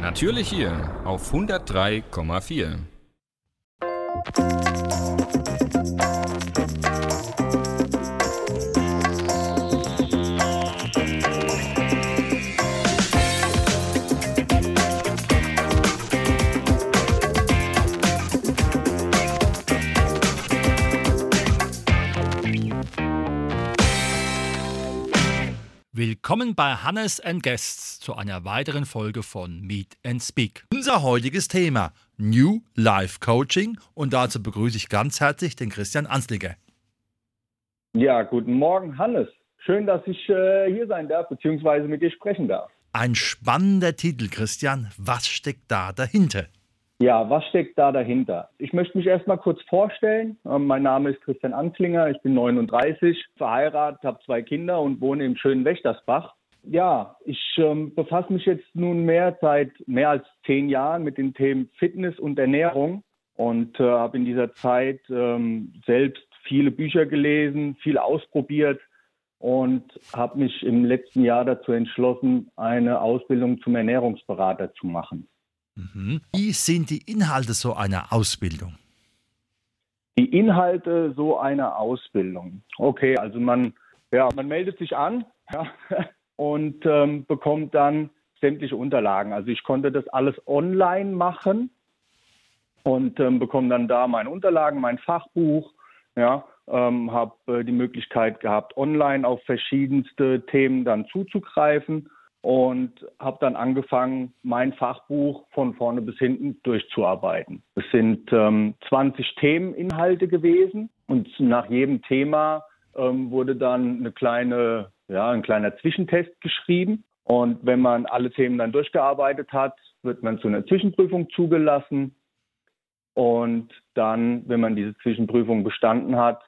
Natürlich hier auf 103,4. Willkommen bei Hannes and Guests zu einer weiteren Folge von Meet and Speak. Unser heutiges Thema New Life Coaching und dazu begrüße ich ganz herzlich den Christian Ansliger. Ja, guten Morgen, Hannes. Schön, dass ich äh, hier sein darf, beziehungsweise mit dir sprechen darf. Ein spannender Titel, Christian. Was steckt da dahinter? Ja, was steckt da dahinter? Ich möchte mich erstmal kurz vorstellen. Ähm, mein Name ist Christian Anslinger, ich bin 39, verheiratet, habe zwei Kinder und wohne im schönen Wächtersbach. Ja, ich ähm, befasse mich jetzt nun mehr seit mehr als zehn Jahren mit den Themen Fitness und Ernährung und äh, habe in dieser Zeit ähm, selbst viele Bücher gelesen, viel ausprobiert und habe mich im letzten Jahr dazu entschlossen, eine Ausbildung zum Ernährungsberater zu machen. Mhm. Wie sind die Inhalte so einer Ausbildung? Die Inhalte so einer Ausbildung. Okay, also man, ja, man meldet sich an ja, und ähm, bekommt dann sämtliche Unterlagen. Also ich konnte das alles online machen und ähm, bekomme dann da meine Unterlagen, mein Fachbuch, ja, ähm, habe äh, die Möglichkeit gehabt, online auf verschiedenste Themen dann zuzugreifen und habe dann angefangen, mein Fachbuch von vorne bis hinten durchzuarbeiten. Es sind ähm, 20 Themeninhalte gewesen und nach jedem Thema ähm, wurde dann eine kleine, ja, ein kleiner Zwischentest geschrieben. Und wenn man alle Themen dann durchgearbeitet hat, wird man zu einer Zwischenprüfung zugelassen. Und dann, wenn man diese Zwischenprüfung bestanden hat,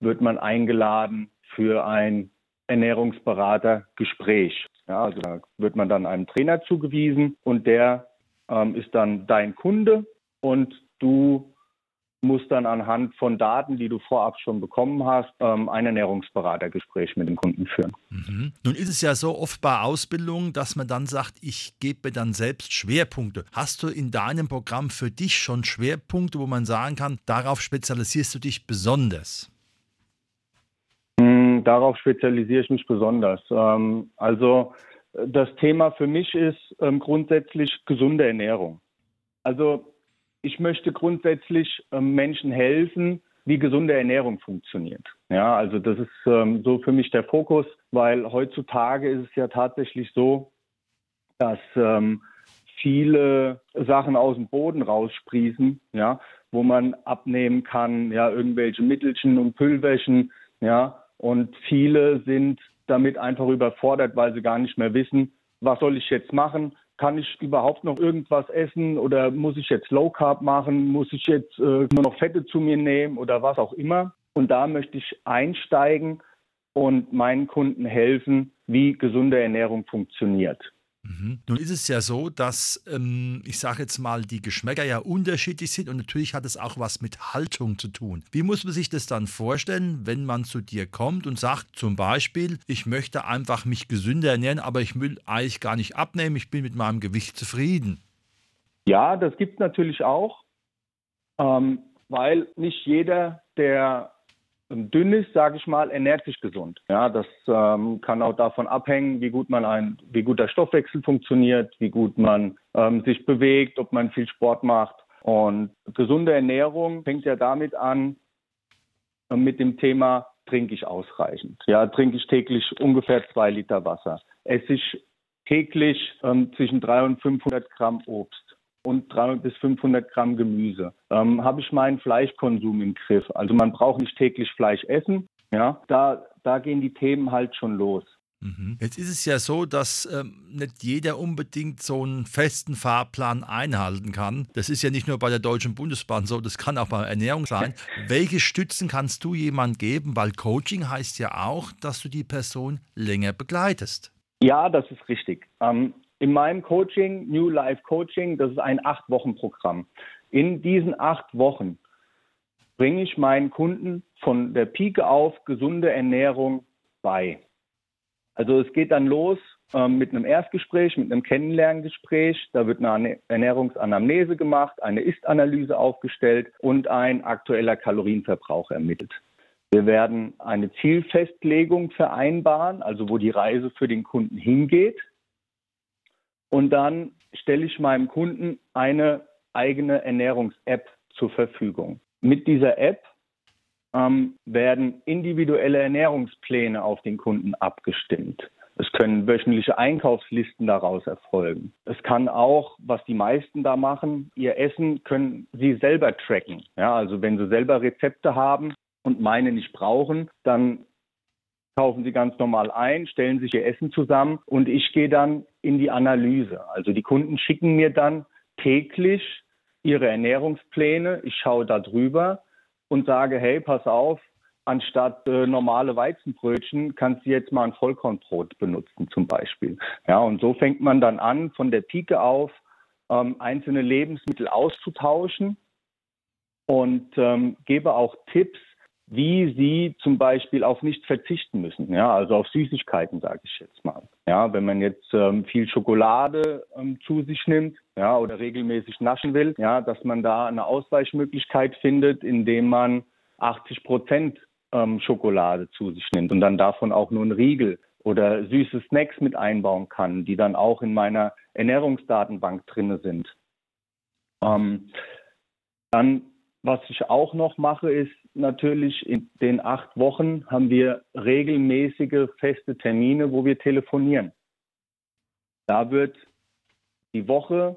wird man eingeladen für ein Ernährungsberatergespräch. Ja, also da wird man dann einem Trainer zugewiesen und der ähm, ist dann dein Kunde und du musst dann anhand von Daten, die du vorab schon bekommen hast, ähm, ein Ernährungsberatergespräch mit dem Kunden führen. Mhm. Nun ist es ja so oft bei Ausbildungen, dass man dann sagt, ich gebe dann selbst Schwerpunkte. Hast du in deinem Programm für dich schon Schwerpunkte, wo man sagen kann, darauf spezialisierst du dich besonders? Darauf spezialisiere ich mich besonders. Ähm, also das Thema für mich ist ähm, grundsätzlich gesunde Ernährung. Also ich möchte grundsätzlich ähm, Menschen helfen, wie gesunde Ernährung funktioniert. Ja, also das ist ähm, so für mich der Fokus, weil heutzutage ist es ja tatsächlich so, dass ähm, viele Sachen aus dem Boden raussprießen, ja, wo man abnehmen kann, ja, irgendwelche Mittelchen und Pülverchen, ja, und viele sind damit einfach überfordert, weil sie gar nicht mehr wissen, was soll ich jetzt machen? Kann ich überhaupt noch irgendwas essen oder muss ich jetzt Low Carb machen? Muss ich jetzt äh, nur noch Fette zu mir nehmen oder was auch immer? Und da möchte ich einsteigen und meinen Kunden helfen, wie gesunde Ernährung funktioniert. Mhm. Nun ist es ja so, dass, ähm, ich sage jetzt mal, die Geschmäcker ja unterschiedlich sind und natürlich hat es auch was mit Haltung zu tun. Wie muss man sich das dann vorstellen, wenn man zu dir kommt und sagt zum Beispiel, ich möchte einfach mich gesünder ernähren, aber ich will eigentlich gar nicht abnehmen, ich bin mit meinem Gewicht zufrieden? Ja, das gibt es natürlich auch, ähm, weil nicht jeder, der dünn ist, sage ich mal, ernährt sich gesund. Ja, das ähm, kann auch davon abhängen, wie gut man ein, wie gut der Stoffwechsel funktioniert, wie gut man ähm, sich bewegt, ob man viel Sport macht. Und gesunde Ernährung fängt ja damit an, äh, mit dem Thema trinke ich ausreichend. Ja, trinke ich täglich ungefähr zwei Liter Wasser. Esse ich täglich ähm, zwischen 300 und 500 Gramm Obst und 300 bis 500 Gramm Gemüse. Ähm, Habe ich meinen Fleischkonsum im Griff? Also man braucht nicht täglich Fleisch essen. Ja, da, da gehen die Themen halt schon los. Mhm. Jetzt ist es ja so, dass ähm, nicht jeder unbedingt so einen festen Fahrplan einhalten kann. Das ist ja nicht nur bei der Deutschen Bundesbahn so, das kann auch bei Ernährung sein. Welche Stützen kannst du jemand geben? Weil Coaching heißt ja auch, dass du die Person länger begleitest. Ja, das ist richtig. Ähm, in meinem Coaching, New Life Coaching, das ist ein Acht-Wochen-Programm. In diesen acht Wochen bringe ich meinen Kunden von der Pike auf gesunde Ernährung bei. Also es geht dann los ähm, mit einem Erstgespräch, mit einem Kennenlerngespräch. Da wird eine Ernährungsanamnese gemacht, eine Ist-Analyse aufgestellt und ein aktueller Kalorienverbrauch ermittelt. Wir werden eine Zielfestlegung vereinbaren, also wo die Reise für den Kunden hingeht. Und dann stelle ich meinem Kunden eine eigene Ernährungs-App zur Verfügung. Mit dieser App ähm, werden individuelle Ernährungspläne auf den Kunden abgestimmt. Es können wöchentliche Einkaufslisten daraus erfolgen. Es kann auch, was die meisten da machen, ihr Essen können sie selber tracken. Ja, also wenn sie selber Rezepte haben und meine nicht brauchen, dann kaufen sie ganz normal ein, stellen sich ihr Essen zusammen und ich gehe dann in die Analyse. Also die Kunden schicken mir dann täglich ihre Ernährungspläne. Ich schaue da drüber und sage, hey, pass auf, anstatt äh, normale Weizenbrötchen kannst du jetzt mal ein Vollkornbrot benutzen zum Beispiel. Ja, und so fängt man dann an, von der Pike auf ähm, einzelne Lebensmittel auszutauschen und ähm, gebe auch Tipps, wie sie zum Beispiel auf nichts verzichten müssen. Ja, also auf Süßigkeiten, sage ich jetzt mal. Ja, wenn man jetzt ähm, viel Schokolade ähm, zu sich nimmt, ja, oder regelmäßig naschen will, ja, dass man da eine Ausweichmöglichkeit findet, indem man 80 Prozent ähm, Schokolade zu sich nimmt und dann davon auch nur ein Riegel oder süße Snacks mit einbauen kann, die dann auch in meiner Ernährungsdatenbank drinne sind. Ähm, dann, was ich auch noch mache, ist natürlich in den acht Wochen haben wir regelmäßige feste Termine, wo wir telefonieren. Da wird die Woche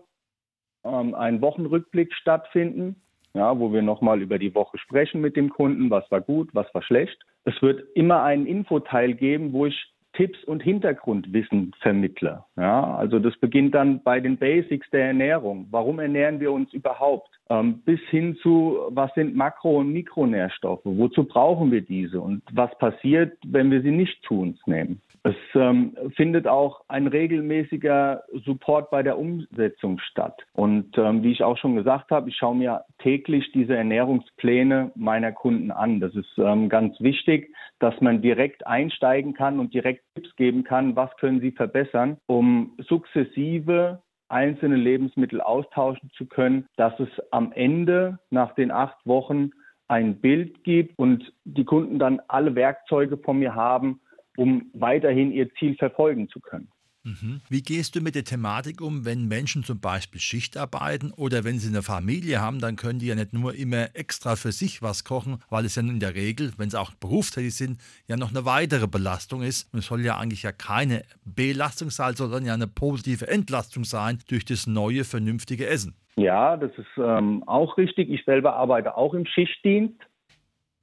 ähm, ein Wochenrückblick stattfinden ja, wo wir nochmal über die Woche sprechen mit dem Kunden, was war gut, was war schlecht. Es wird immer einen Infoteil geben, wo ich Tipps und Hintergrundwissen vermittle. Ja, also das beginnt dann bei den Basics der Ernährung. Warum ernähren wir uns überhaupt? Ähm, bis hin zu, was sind Makro- und Mikronährstoffe? Wozu brauchen wir diese? Und was passiert, wenn wir sie nicht zu uns nehmen? Es ähm, findet auch ein regelmäßiger Support bei der Umsetzung statt. Und ähm, wie ich auch schon gesagt habe, ich schaue mir täglich diese Ernährungspläne meiner Kunden an. Das ist ähm, ganz wichtig, dass man direkt einsteigen kann und direkt Tipps geben kann, was können Sie verbessern, um sukzessive einzelne Lebensmittel austauschen zu können, dass es am Ende nach den acht Wochen ein Bild gibt und die Kunden dann alle Werkzeuge von mir haben, um weiterhin ihr Ziel verfolgen zu können. Mhm. Wie gehst du mit der Thematik um, wenn Menschen zum Beispiel Schicht arbeiten oder wenn sie eine Familie haben, dann können die ja nicht nur immer extra für sich was kochen, weil es ja in der Regel, wenn sie auch berufstätig sind, ja noch eine weitere Belastung ist. Und es soll ja eigentlich ja keine Belastung sein, sondern ja eine positive Entlastung sein durch das neue, vernünftige Essen. Ja, das ist ähm, auch richtig. Ich selber arbeite auch im Schichtdienst.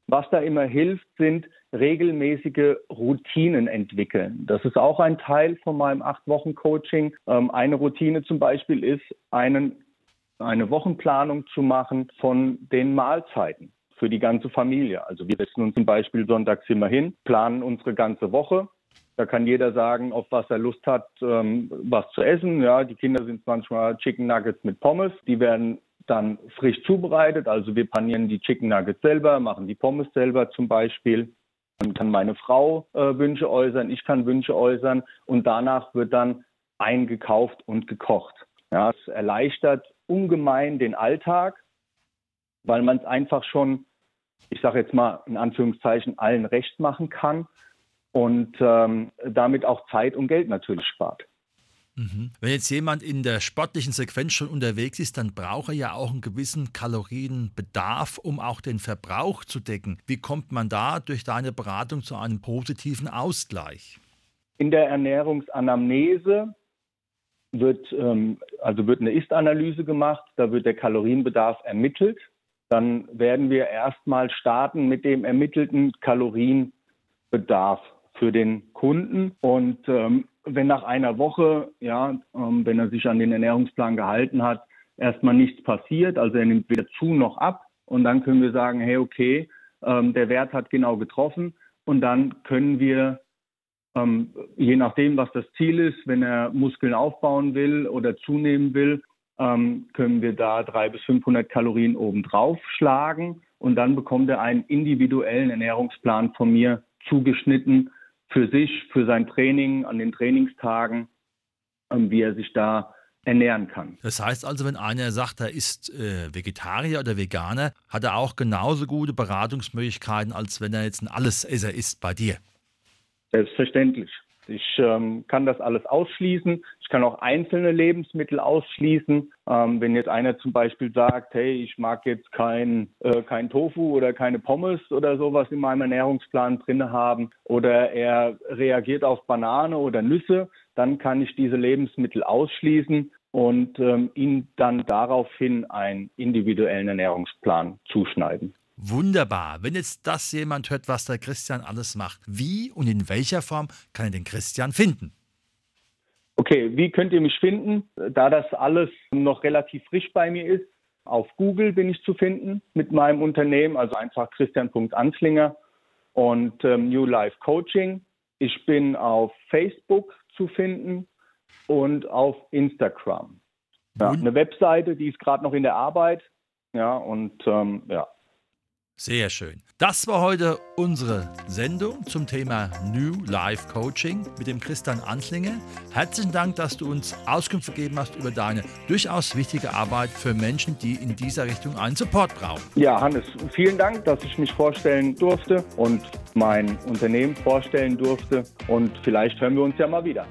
Was da immer hilft, sind regelmäßige Routinen entwickeln. Das ist auch ein Teil von meinem acht Wochen Coaching. Ähm, eine Routine zum Beispiel ist, einen, eine Wochenplanung zu machen von den Mahlzeiten für die ganze Familie. Also wir setzen uns zum Beispiel sonntags immer hin, planen unsere ganze Woche. Da kann jeder sagen, auf was er Lust hat, ähm, was zu essen. Ja, die Kinder sind manchmal Chicken Nuggets mit Pommes. Die werden dann frisch zubereitet. Also wir panieren die Chicken Nuggets selber, machen die Pommes selber zum Beispiel. Dann kann meine Frau äh, Wünsche äußern, ich kann Wünsche äußern und danach wird dann eingekauft und gekocht. Ja, es erleichtert ungemein den Alltag, weil man es einfach schon, ich sage jetzt mal in Anführungszeichen, allen recht machen kann und ähm, damit auch Zeit und Geld natürlich spart. Mhm. Wenn jetzt jemand in der sportlichen Sequenz schon unterwegs ist, dann braucht er ja auch einen gewissen Kalorienbedarf, um auch den Verbrauch zu decken. Wie kommt man da durch deine Beratung zu einem positiven Ausgleich? In der Ernährungsanamnese wird, ähm, also wird eine Ist-Analyse gemacht, da wird der Kalorienbedarf ermittelt. Dann werden wir erstmal starten mit dem ermittelten Kalorienbedarf für den Kunden. Und ähm, wenn nach einer Woche, ja, ähm, wenn er sich an den Ernährungsplan gehalten hat, erstmal nichts passiert, also er nimmt weder zu noch ab, und dann können wir sagen, hey, okay, ähm, der Wert hat genau getroffen, und dann können wir ähm, je nachdem, was das Ziel ist, wenn er Muskeln aufbauen will oder zunehmen will, ähm, können wir da 300 bis 500 Kalorien obendrauf schlagen und dann bekommt er einen individuellen Ernährungsplan von mir zugeschnitten, für sich, für sein Training, an den Trainingstagen, ähm, wie er sich da ernähren kann. Das heißt also, wenn einer sagt, er ist äh, Vegetarier oder Veganer, hat er auch genauso gute Beratungsmöglichkeiten, als wenn er jetzt ein Allesesser ist bei dir. Selbstverständlich. Ich ähm, kann das alles ausschließen. Ich kann auch einzelne Lebensmittel ausschließen. Ähm, wenn jetzt einer zum Beispiel sagt, hey, ich mag jetzt kein, äh, kein Tofu oder keine Pommes oder sowas in meinem Ernährungsplan drin haben oder er reagiert auf Banane oder Nüsse, dann kann ich diese Lebensmittel ausschließen und ähm, ihm dann daraufhin einen individuellen Ernährungsplan zuschneiden. Wunderbar. Wenn jetzt das jemand hört, was der Christian alles macht, wie und in welcher Form kann er den Christian finden? Okay, wie könnt ihr mich finden? Da das alles noch relativ frisch bei mir ist, auf Google bin ich zu finden mit meinem Unternehmen, also einfach Christian.anslinger und ähm, New Life Coaching. Ich bin auf Facebook zu finden und auf Instagram. Ja, eine Webseite, die ist gerade noch in der Arbeit. Ja, und ähm, ja, sehr schön. Das war heute unsere Sendung zum Thema New Life Coaching mit dem Christian Anslinger. Herzlichen Dank, dass du uns Auskunft gegeben hast über deine durchaus wichtige Arbeit für Menschen, die in dieser Richtung einen Support brauchen. Ja, Hannes, vielen Dank, dass ich mich vorstellen durfte und mein Unternehmen vorstellen durfte. Und vielleicht hören wir uns ja mal wieder.